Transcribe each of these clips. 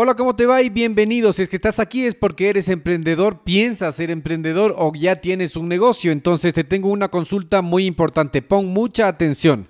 Hola, ¿cómo te va? Y bienvenido. Si es que estás aquí es porque eres emprendedor, piensas ser emprendedor o ya tienes un negocio. Entonces te tengo una consulta muy importante. Pon mucha atención.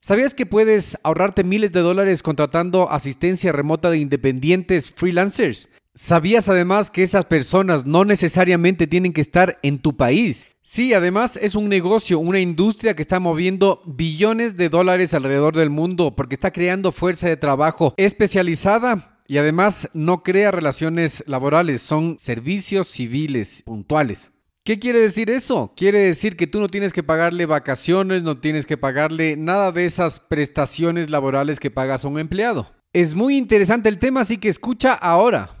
¿Sabías que puedes ahorrarte miles de dólares contratando asistencia remota de independientes freelancers? ¿Sabías además que esas personas no necesariamente tienen que estar en tu país? Sí, además es un negocio, una industria que está moviendo billones de dólares alrededor del mundo porque está creando fuerza de trabajo especializada y además no crea relaciones laborales, son servicios civiles puntuales. ¿Qué quiere decir eso? Quiere decir que tú no tienes que pagarle vacaciones, no tienes que pagarle nada de esas prestaciones laborales que pagas a un empleado. Es muy interesante el tema, así que escucha ahora.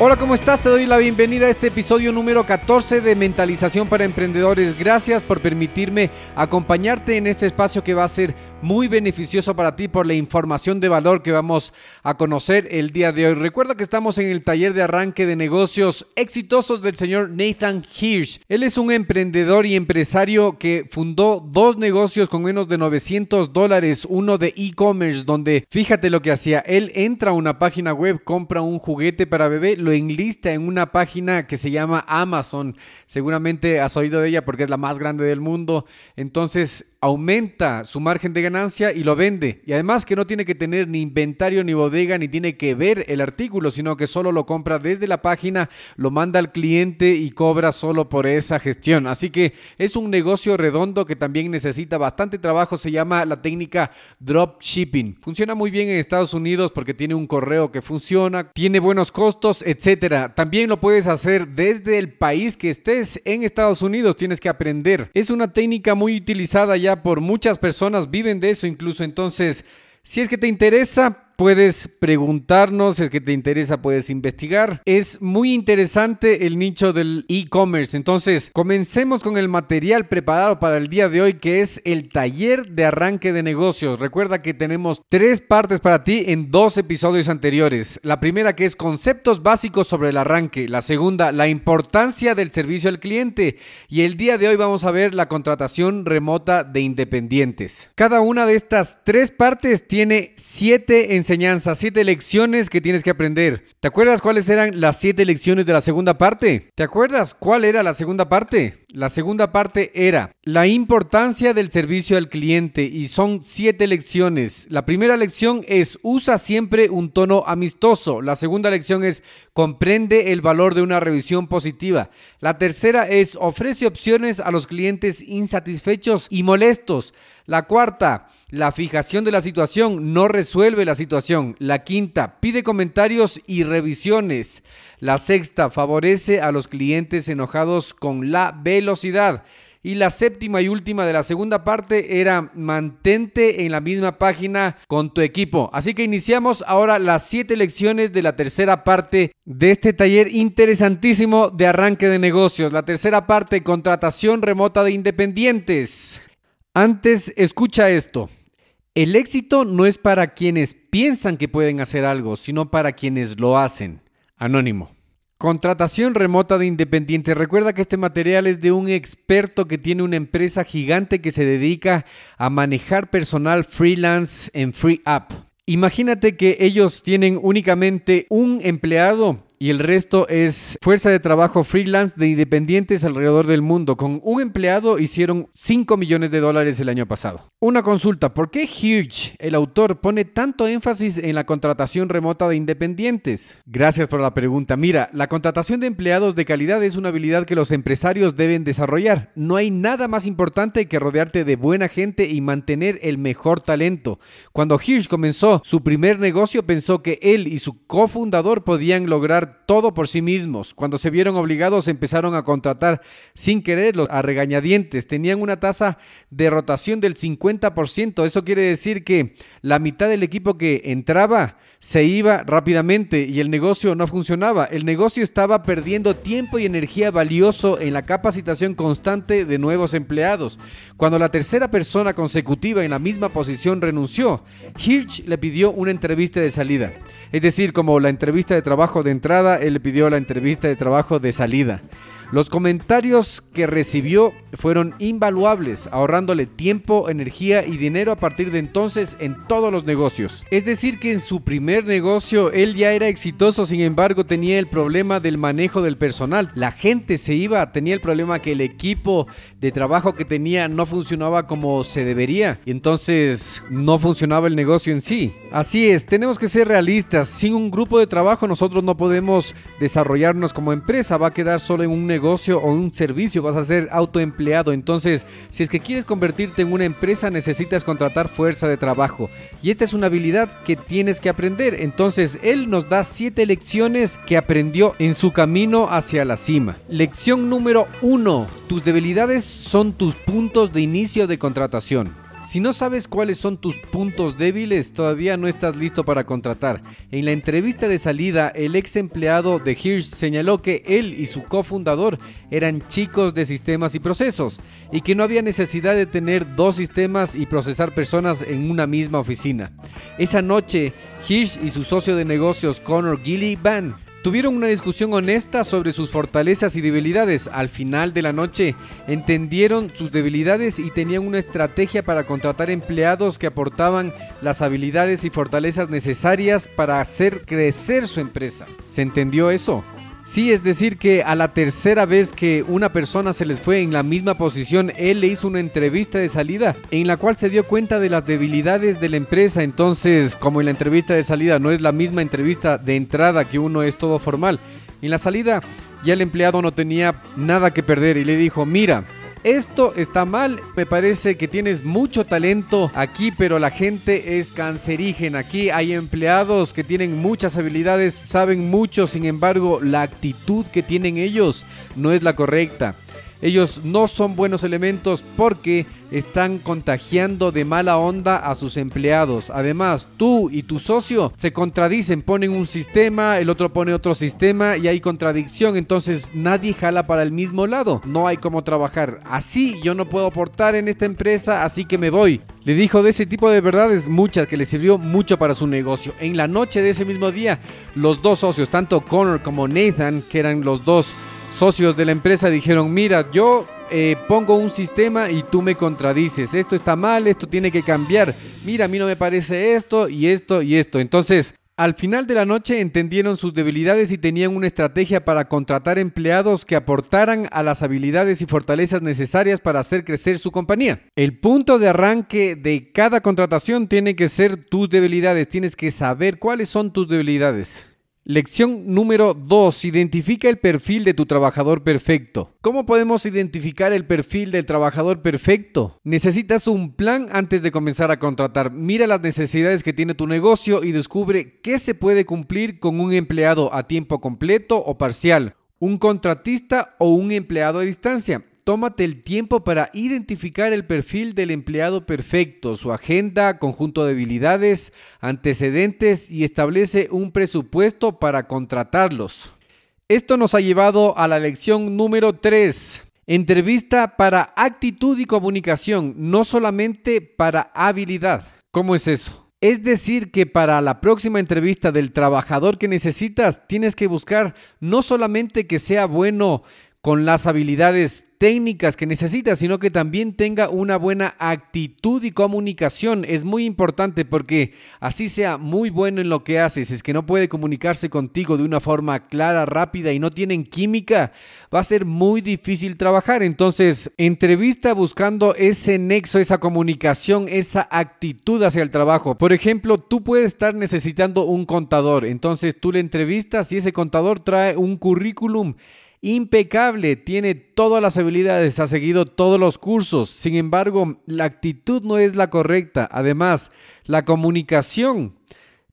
Hola, ¿cómo estás? Te doy la bienvenida a este episodio número 14 de Mentalización para Emprendedores. Gracias por permitirme acompañarte en este espacio que va a ser muy beneficioso para ti por la información de valor que vamos a conocer el día de hoy. Recuerda que estamos en el taller de arranque de negocios exitosos del señor Nathan Hirsch. Él es un emprendedor y empresario que fundó dos negocios con menos de 900 dólares, uno de e-commerce donde fíjate lo que hacía. Él entra a una página web, compra un juguete para bebé, lo enlista en una página que se llama Amazon. Seguramente has oído de ella porque es la más grande del mundo. Entonces aumenta su margen de ganancia y lo vende. Y además que no tiene que tener ni inventario ni bodega ni tiene que ver el artículo, sino que solo lo compra desde la página, lo manda al cliente y cobra solo por esa gestión. Así que es un negocio redondo que también necesita bastante trabajo. Se llama la técnica dropshipping. Funciona muy bien en Estados Unidos porque tiene un correo que funciona, tiene buenos costos, etcétera. También lo puedes hacer desde el país que estés en Estados Unidos. Tienes que aprender. Es una técnica muy utilizada ya por muchas personas, viven de eso incluso. Entonces, si es que te interesa, puedes preguntarnos, es que te interesa, puedes investigar. Es muy interesante el nicho del e-commerce. Entonces, comencemos con el material preparado para el día de hoy, que es el taller de arranque de negocios. Recuerda que tenemos tres partes para ti en dos episodios anteriores. La primera que es conceptos básicos sobre el arranque. La segunda, la importancia del servicio al cliente. Y el día de hoy vamos a ver la contratación remota de independientes. Cada una de estas tres partes tiene siete enseñanzas, siete lecciones que tienes que aprender. ¿Te acuerdas cuáles eran las siete lecciones de la segunda parte? ¿Te acuerdas cuál era la segunda parte? La segunda parte era la importancia del servicio al cliente y son siete lecciones. La primera lección es usa siempre un tono amistoso. La segunda lección es comprende el valor de una revisión positiva. La tercera es ofrece opciones a los clientes insatisfechos y molestos. La cuarta, la fijación de la situación no resuelve la situación. La quinta, pide comentarios y revisiones. La sexta, favorece a los clientes enojados con la Y la séptima y última de la segunda parte era mantente en la misma página con tu equipo. Así que iniciamos ahora las siete lecciones de la tercera parte de este taller interesantísimo de arranque de negocios. La tercera parte, contratación remota de independientes. Antes, escucha esto. El éxito no es para quienes piensan que pueden hacer algo, sino para quienes lo hacen. Anónimo. Contratación remota de independientes. Recuerda que este material es de un experto que tiene una empresa gigante que se dedica a manejar personal freelance en Free App. Imagínate que ellos tienen únicamente un empleado y el resto es fuerza de trabajo freelance de independientes alrededor del mundo. Con un empleado hicieron 5 millones de dólares el año pasado. Una consulta, ¿por qué Hirsch, el autor, pone tanto énfasis en la contratación remota de independientes? Gracias por la pregunta. Mira, la contratación de empleados de calidad es una habilidad que los empresarios deben desarrollar. No hay nada más importante que rodearte de buena gente y mantener el mejor talento. Cuando Hirsch comenzó su primer negocio, pensó que él y su cofundador podían lograr todo por sí mismos. Cuando se vieron obligados empezaron a contratar sin quererlos a regañadientes. Tenían una tasa de rotación del 50%. Eso quiere decir que la mitad del equipo que entraba se iba rápidamente y el negocio no funcionaba. El negocio estaba perdiendo tiempo y energía valioso en la capacitación constante de nuevos empleados. Cuando la tercera persona consecutiva en la misma posición renunció, Hirsch le pidió una entrevista de salida. Es decir, como la entrevista de trabajo de entrada, él le pidió la entrevista de trabajo de salida. Los comentarios que recibió fueron invaluables, ahorrándole tiempo, energía y dinero a partir de entonces en todos los negocios. Es decir, que en su primer negocio él ya era exitoso, sin embargo tenía el problema del manejo del personal. La gente se iba, tenía el problema que el equipo de trabajo que tenía no funcionaba como se debería y entonces no funcionaba el negocio en sí. Así es, tenemos que ser realistas. Sin un grupo de trabajo nosotros no podemos desarrollarnos como empresa, va a quedar solo en un negocio o un servicio, vas a ser autoempleado. Entonces, si es que quieres convertirte en una empresa, necesitas contratar fuerza de trabajo. Y esta es una habilidad que tienes que aprender. Entonces, él nos da siete lecciones que aprendió en su camino hacia la cima. Lección número uno. Tus debilidades son tus puntos de inicio de contratación. Si no sabes cuáles son tus puntos débiles, todavía no estás listo para contratar. En la entrevista de salida, el ex empleado de Hirsch señaló que él y su cofundador eran chicos de sistemas y procesos y que no había necesidad de tener dos sistemas y procesar personas en una misma oficina. Esa noche, Hirsch y su socio de negocios Connor Van Tuvieron una discusión honesta sobre sus fortalezas y debilidades. Al final de la noche entendieron sus debilidades y tenían una estrategia para contratar empleados que aportaban las habilidades y fortalezas necesarias para hacer crecer su empresa. ¿Se entendió eso? Sí, es decir que a la tercera vez que una persona se les fue en la misma posición, él le hizo una entrevista de salida en la cual se dio cuenta de las debilidades de la empresa. Entonces, como en la entrevista de salida no es la misma entrevista de entrada que uno es todo formal, en la salida ya el empleado no tenía nada que perder y le dijo, mira, esto está mal, me parece que tienes mucho talento aquí, pero la gente es cancerígena. Aquí hay empleados que tienen muchas habilidades, saben mucho, sin embargo, la actitud que tienen ellos no es la correcta. Ellos no son buenos elementos porque están contagiando de mala onda a sus empleados. Además, tú y tu socio se contradicen, ponen un sistema, el otro pone otro sistema y hay contradicción, entonces nadie jala para el mismo lado. No hay cómo trabajar. Así yo no puedo aportar en esta empresa, así que me voy. Le dijo de ese tipo de verdades muchas que le sirvió mucho para su negocio. En la noche de ese mismo día, los dos socios, tanto Connor como Nathan, que eran los dos socios de la empresa dijeron, mira, yo eh, pongo un sistema y tú me contradices, esto está mal, esto tiene que cambiar, mira, a mí no me parece esto y esto y esto. Entonces, al final de la noche entendieron sus debilidades y tenían una estrategia para contratar empleados que aportaran a las habilidades y fortalezas necesarias para hacer crecer su compañía. El punto de arranque de cada contratación tiene que ser tus debilidades, tienes que saber cuáles son tus debilidades. Lección número 2. Identifica el perfil de tu trabajador perfecto. ¿Cómo podemos identificar el perfil del trabajador perfecto? Necesitas un plan antes de comenzar a contratar. Mira las necesidades que tiene tu negocio y descubre qué se puede cumplir con un empleado a tiempo completo o parcial, un contratista o un empleado a distancia. Tómate el tiempo para identificar el perfil del empleado perfecto, su agenda, conjunto de habilidades, antecedentes y establece un presupuesto para contratarlos. Esto nos ha llevado a la lección número 3. Entrevista para actitud y comunicación, no solamente para habilidad. ¿Cómo es eso? Es decir, que para la próxima entrevista del trabajador que necesitas, tienes que buscar no solamente que sea bueno con las habilidades técnicas que necesita, sino que también tenga una buena actitud y comunicación. Es muy importante porque así sea muy bueno en lo que haces, es que no puede comunicarse contigo de una forma clara, rápida y no tienen química, va a ser muy difícil trabajar. Entonces, entrevista buscando ese nexo, esa comunicación, esa actitud hacia el trabajo. Por ejemplo, tú puedes estar necesitando un contador, entonces tú le entrevistas y ese contador trae un currículum impecable, tiene todas las habilidades, ha seguido todos los cursos. Sin embargo, la actitud no es la correcta. Además, la comunicación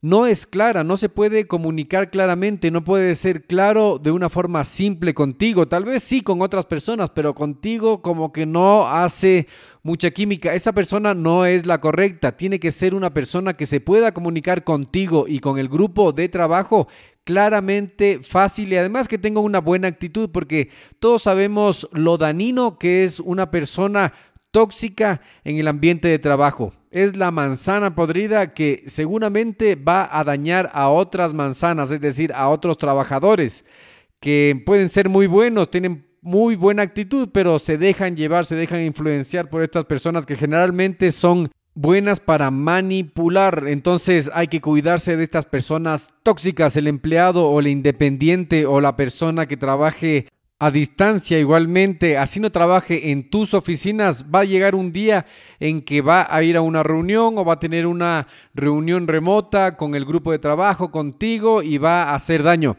no es clara, no se puede comunicar claramente, no puede ser claro de una forma simple contigo, tal vez sí con otras personas, pero contigo como que no hace mucha química. Esa persona no es la correcta, tiene que ser una persona que se pueda comunicar contigo y con el grupo de trabajo claramente fácil y además que tenga una buena actitud porque todos sabemos lo danino que es una persona tóxica en el ambiente de trabajo. Es la manzana podrida que seguramente va a dañar a otras manzanas, es decir, a otros trabajadores que pueden ser muy buenos, tienen muy buena actitud, pero se dejan llevar, se dejan influenciar por estas personas que generalmente son buenas para manipular. Entonces hay que cuidarse de estas personas tóxicas, el empleado o el independiente o la persona que trabaje a distancia igualmente, así no trabaje en tus oficinas, va a llegar un día en que va a ir a una reunión o va a tener una reunión remota con el grupo de trabajo contigo y va a hacer daño.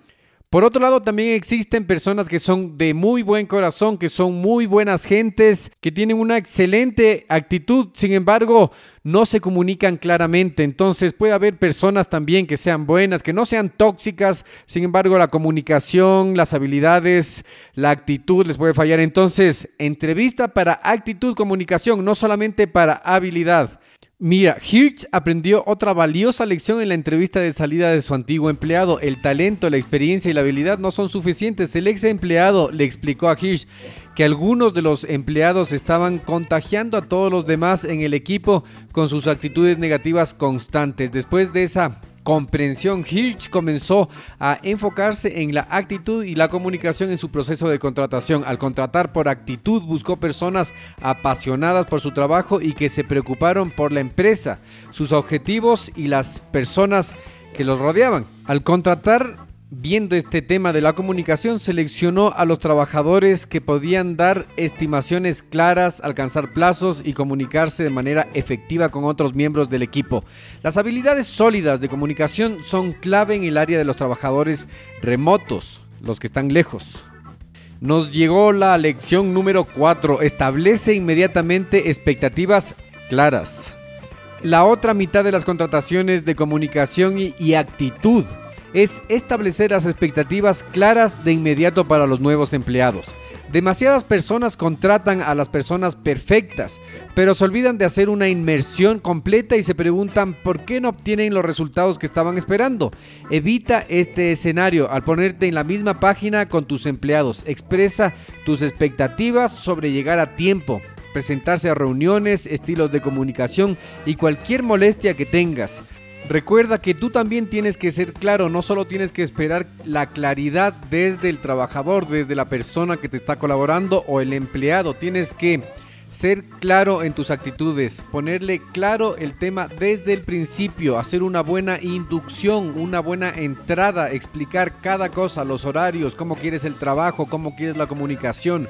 Por otro lado, también existen personas que son de muy buen corazón, que son muy buenas gentes, que tienen una excelente actitud, sin embargo, no se comunican claramente. Entonces puede haber personas también que sean buenas, que no sean tóxicas, sin embargo, la comunicación, las habilidades, la actitud les puede fallar. Entonces, entrevista para actitud, comunicación, no solamente para habilidad. Mira, Hirsch aprendió otra valiosa lección en la entrevista de salida de su antiguo empleado. El talento, la experiencia y la habilidad no son suficientes. El ex empleado le explicó a Hirsch que algunos de los empleados estaban contagiando a todos los demás en el equipo con sus actitudes negativas constantes. Después de esa comprensión, Hirsch comenzó a enfocarse en la actitud y la comunicación en su proceso de contratación. Al contratar por actitud, buscó personas apasionadas por su trabajo y que se preocuparon por la empresa, sus objetivos y las personas que los rodeaban. Al contratar viendo este tema de la comunicación, seleccionó a los trabajadores que podían dar estimaciones claras, alcanzar plazos y comunicarse de manera efectiva con otros miembros del equipo. Las habilidades sólidas de comunicación son clave en el área de los trabajadores remotos, los que están lejos. Nos llegó la lección número 4. Establece inmediatamente expectativas claras. La otra mitad de las contrataciones de comunicación y, actitud es establecer las expectativas claras de inmediato para los nuevos empleados. Demasiadas personas contratan a las personas perfectas, pero se olvidan de hacer una inmersión completa y se preguntan por qué no obtienen los resultados que estaban esperando. Evita este escenario al ponerte en la misma página con tus empleados. Expresa tus expectativas sobre llegar a tiempo, presentarse a reuniones, estilos de comunicación y cualquier molestia que tengas. Recuerda que tú también tienes que ser claro, no solo tienes que esperar la claridad desde el trabajador, desde la persona que te está colaborando o el empleado, tienes que ser claro en tus actitudes, ponerle claro el tema desde el principio, hacer una buena inducción, una buena entrada, explicar cada cosa, los horarios, cómo quieres el trabajo, cómo quieres la comunicación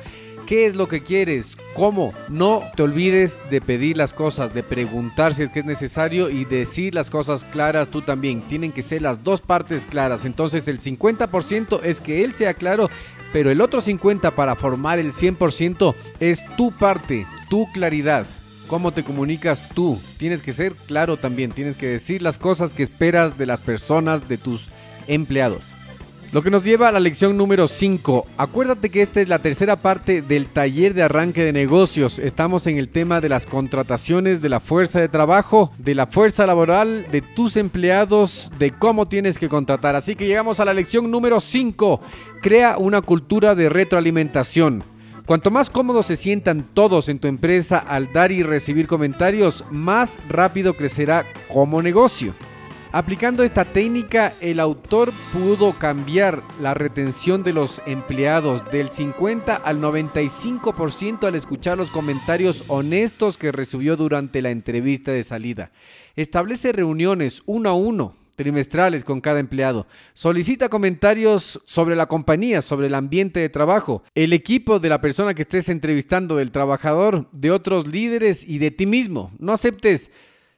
qué es lo que quieres, cómo. No te olvides de pedir las cosas, de preguntar si es que es necesario y decir las cosas claras tú también. Tienen que ser las dos partes claras. Entonces el 50% es que él sea claro, pero el otro 50% para formar el 100% es tu parte, tu claridad. ¿Cómo te comunicas tú? Tienes que ser claro también, tienes que decir las cosas que esperas de las personas, de tus empleados. Lo que nos lleva a la lección número 5. Acuérdate que esta es la tercera parte del taller de arranque de negocios. Estamos en el tema de las contrataciones, de la fuerza de trabajo, de la fuerza laboral, de tus empleados, de cómo tienes que contratar. Así que llegamos a la lección número 5. Crea una cultura de retroalimentación. Cuanto más cómodos se sientan todos en tu empresa al dar y recibir comentarios, más rápido crecerá como negocio. Aplicando esta técnica, el autor pudo cambiar la retención de los empleados del 50 al 95% al escuchar los comentarios honestos que recibió durante la entrevista de salida. Establece reuniones uno a uno trimestrales con cada empleado. Solicita comentarios sobre la compañía, sobre el ambiente de trabajo, el equipo de la persona que estés entrevistando, del trabajador, de otros líderes y de ti mismo. No aceptes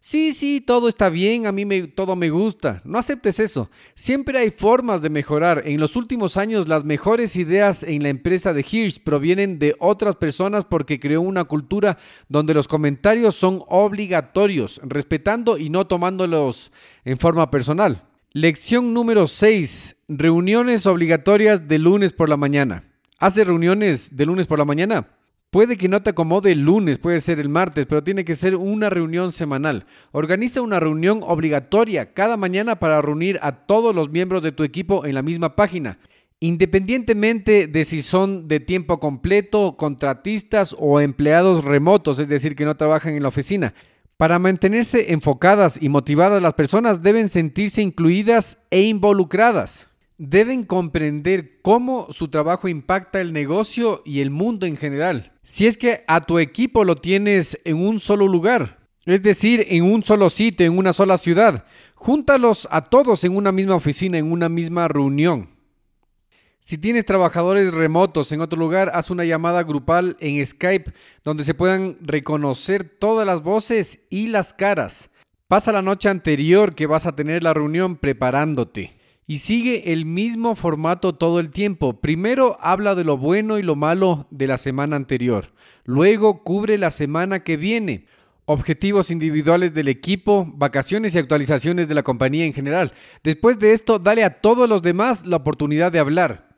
Sí, sí, todo está bien, a mí me, todo me gusta. No aceptes eso. Siempre hay formas de mejorar. En los últimos años las mejores ideas en la empresa de Hirsch provienen de otras personas porque creó una cultura donde los comentarios son obligatorios, respetando y no tomándolos en forma personal. Lección número 6. Reuniones obligatorias de lunes por la mañana. ¿Hace reuniones de lunes por la mañana? Puede que no te acomode el lunes, puede ser el martes, pero tiene que ser una reunión semanal. Organiza una reunión obligatoria cada mañana para reunir a todos los miembros de tu equipo en la misma página. Independientemente de si son de tiempo completo, contratistas o empleados remotos, es decir, que no trabajan en la oficina. Para mantenerse enfocadas y motivadas, las personas deben sentirse incluidas e involucradas deben comprender cómo su trabajo impacta el negocio y el mundo en general. Si es que a tu equipo lo tienes en un solo lugar, es decir, en un solo sitio, en una sola ciudad, júntalos a todos en una misma oficina, en una misma reunión. Si tienes trabajadores remotos en otro lugar, haz una llamada grupal en Skype donde se puedan reconocer todas las voces y las caras. Pasa la noche anterior que vas a tener la reunión preparándote y sigue el mismo formato todo el tiempo. Primero habla de lo bueno y lo malo de la semana anterior. Luego cubre la semana que viene. Objetivos individuales del equipo, vacaciones y actualizaciones de la compañía en general. Después de esto, dale a todos los demás la oportunidad de hablar,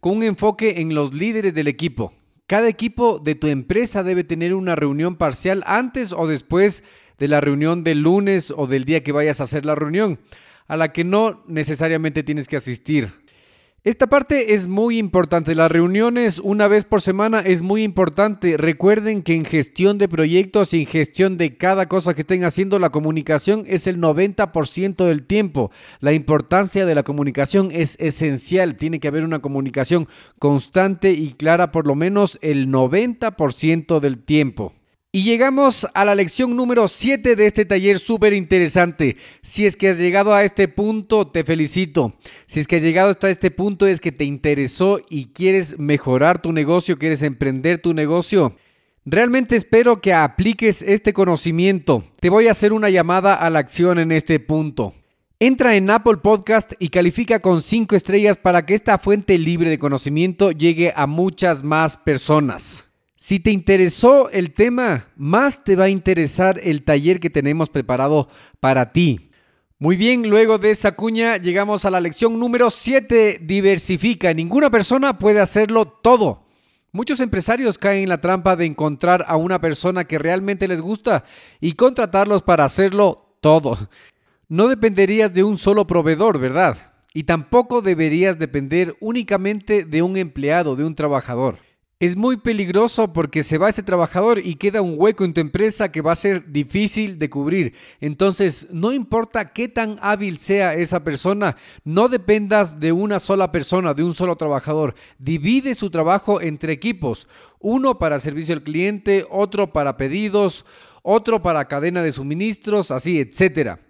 con un enfoque en los líderes del equipo. Cada equipo de tu empresa debe tener una reunión parcial antes o después de la reunión del lunes o del día que vayas a hacer la reunión a la que no necesariamente tienes que asistir. Esta parte es muy importante. Las reuniones una vez por semana es muy importante. Recuerden que en gestión de proyectos y en gestión de cada cosa que estén haciendo, la comunicación es el 90% del tiempo. La importancia de la comunicación es esencial. Tiene que haber una comunicación constante y clara por lo menos el 90% del tiempo. Y llegamos a la lección número 7 de este taller súper interesante. Si es que has llegado a este punto, te felicito. Si es que has llegado hasta este punto es que te interesó y quieres mejorar tu negocio, quieres emprender tu negocio. Realmente espero que apliques este conocimiento. Te voy a hacer una llamada a la acción en este punto. Entra en Apple Podcast y califica con 5 estrellas para que esta fuente libre de conocimiento llegue a muchas más personas. Si te interesó el tema, más te va a interesar el taller que tenemos preparado para ti. Muy bien, luego de esa cuña llegamos a la lección número 7, diversifica. Ninguna persona puede hacerlo todo. Muchos empresarios caen en la trampa de encontrar a una persona que realmente les gusta y contratarlos para hacerlo todo. No dependerías de un solo proveedor, ¿verdad? Y tampoco deberías depender únicamente de un empleado, de un trabajador. Es muy peligroso porque se va ese trabajador y queda un hueco en tu empresa que va a ser difícil de cubrir. Entonces, no importa qué tan hábil sea esa persona, no dependas de una sola persona, de un solo trabajador. Divide su trabajo entre equipos. Uno para servicio al cliente, otro para pedidos, otro para cadena de suministros, así, etcétera.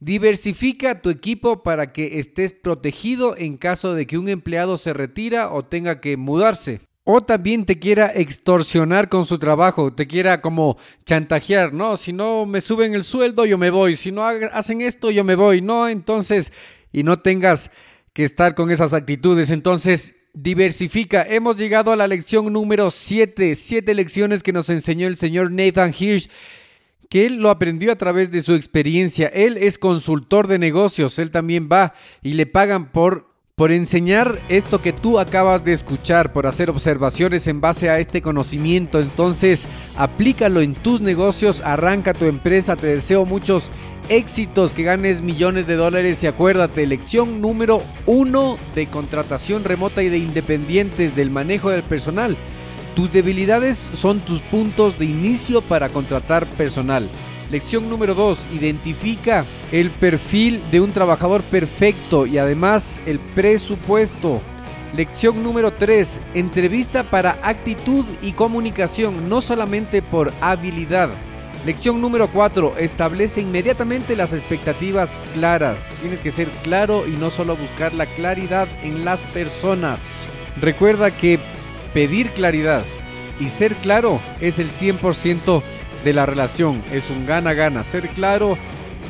Diversifica tu equipo para que estés protegido en caso de que un empleado se retira o tenga que mudarse o también te quiera extorsionar con su trabajo, te quiera como chantajear, no, si no me suben el sueldo yo me voy, si no hacen esto yo me voy, no, entonces, y no tengas que estar con esas actitudes, entonces diversifica. Hemos llegado a la lección número 7, siete lecciones que nos enseñó el señor Nathan Hirsch que él lo aprendió a través de su experiencia. Él es consultor de negocios, él también va y le pagan por por enseñar esto que tú acabas de escuchar, por hacer observaciones en base a este conocimiento. Entonces, aplícalo en tus negocios, arranca tu empresa. Te deseo muchos éxitos, que ganes millones de dólares y acuérdate, lección número uno de contratación remota y de independientes del manejo del personal. Tus debilidades son tus puntos de inicio para contratar personal. Lección número 2. Identifica el perfil de un trabajador perfecto y además el presupuesto. Lección número 3. Entrevista para actitud y comunicación, no solamente por habilidad. Lección número 4. Establece inmediatamente las expectativas claras. Tienes que ser claro y no solo buscar la claridad en las personas. Recuerda que pedir claridad y ser claro es el 100% de la relación. Es un gana-gana. Ser claro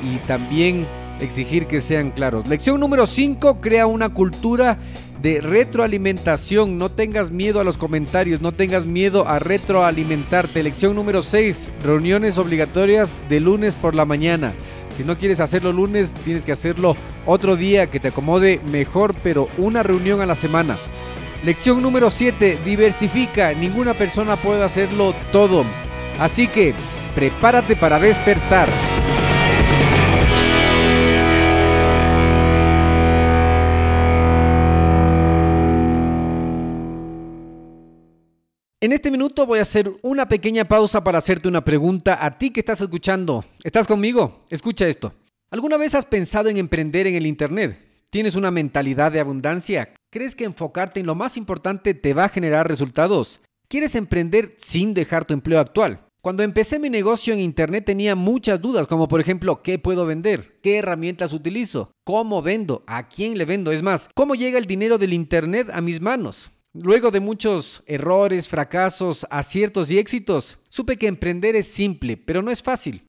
y también exigir que sean claros. Lección número 5. Crea una cultura de retroalimentación. No tengas miedo a los comentarios, no tengas miedo a retroalimentarte. Lección número 6, reuniones obligatorias de lunes por la mañana. Si no quieres hacerlo lunes, tienes que hacerlo otro día que te acomode mejor, pero una reunión a la semana. Lección número 7, diversifica. Ninguna persona puede hacerlo todo. Así que prepárate para despertar. En este minuto voy a hacer una pequeña pausa para hacerte una pregunta a ti que estás escuchando. ¿Estás conmigo? Escucha esto. ¿Alguna vez has pensado en emprender en el Internet? ¿Tienes una mentalidad de abundancia? ¿Crees que enfocarte en lo más importante te va a generar resultados? ¿Quieres emprender sin dejar tu empleo actual? Cuando empecé mi negocio en Internet tenía muchas dudas, como por ejemplo, ¿qué puedo vender? ¿Qué herramientas utilizo? ¿Cómo vendo? ¿A quién le vendo? Es más, ¿cómo llega el dinero del Internet a mis manos? Luego de muchos errores, fracasos, aciertos y éxitos, supe que emprender es simple, pero no es fácil.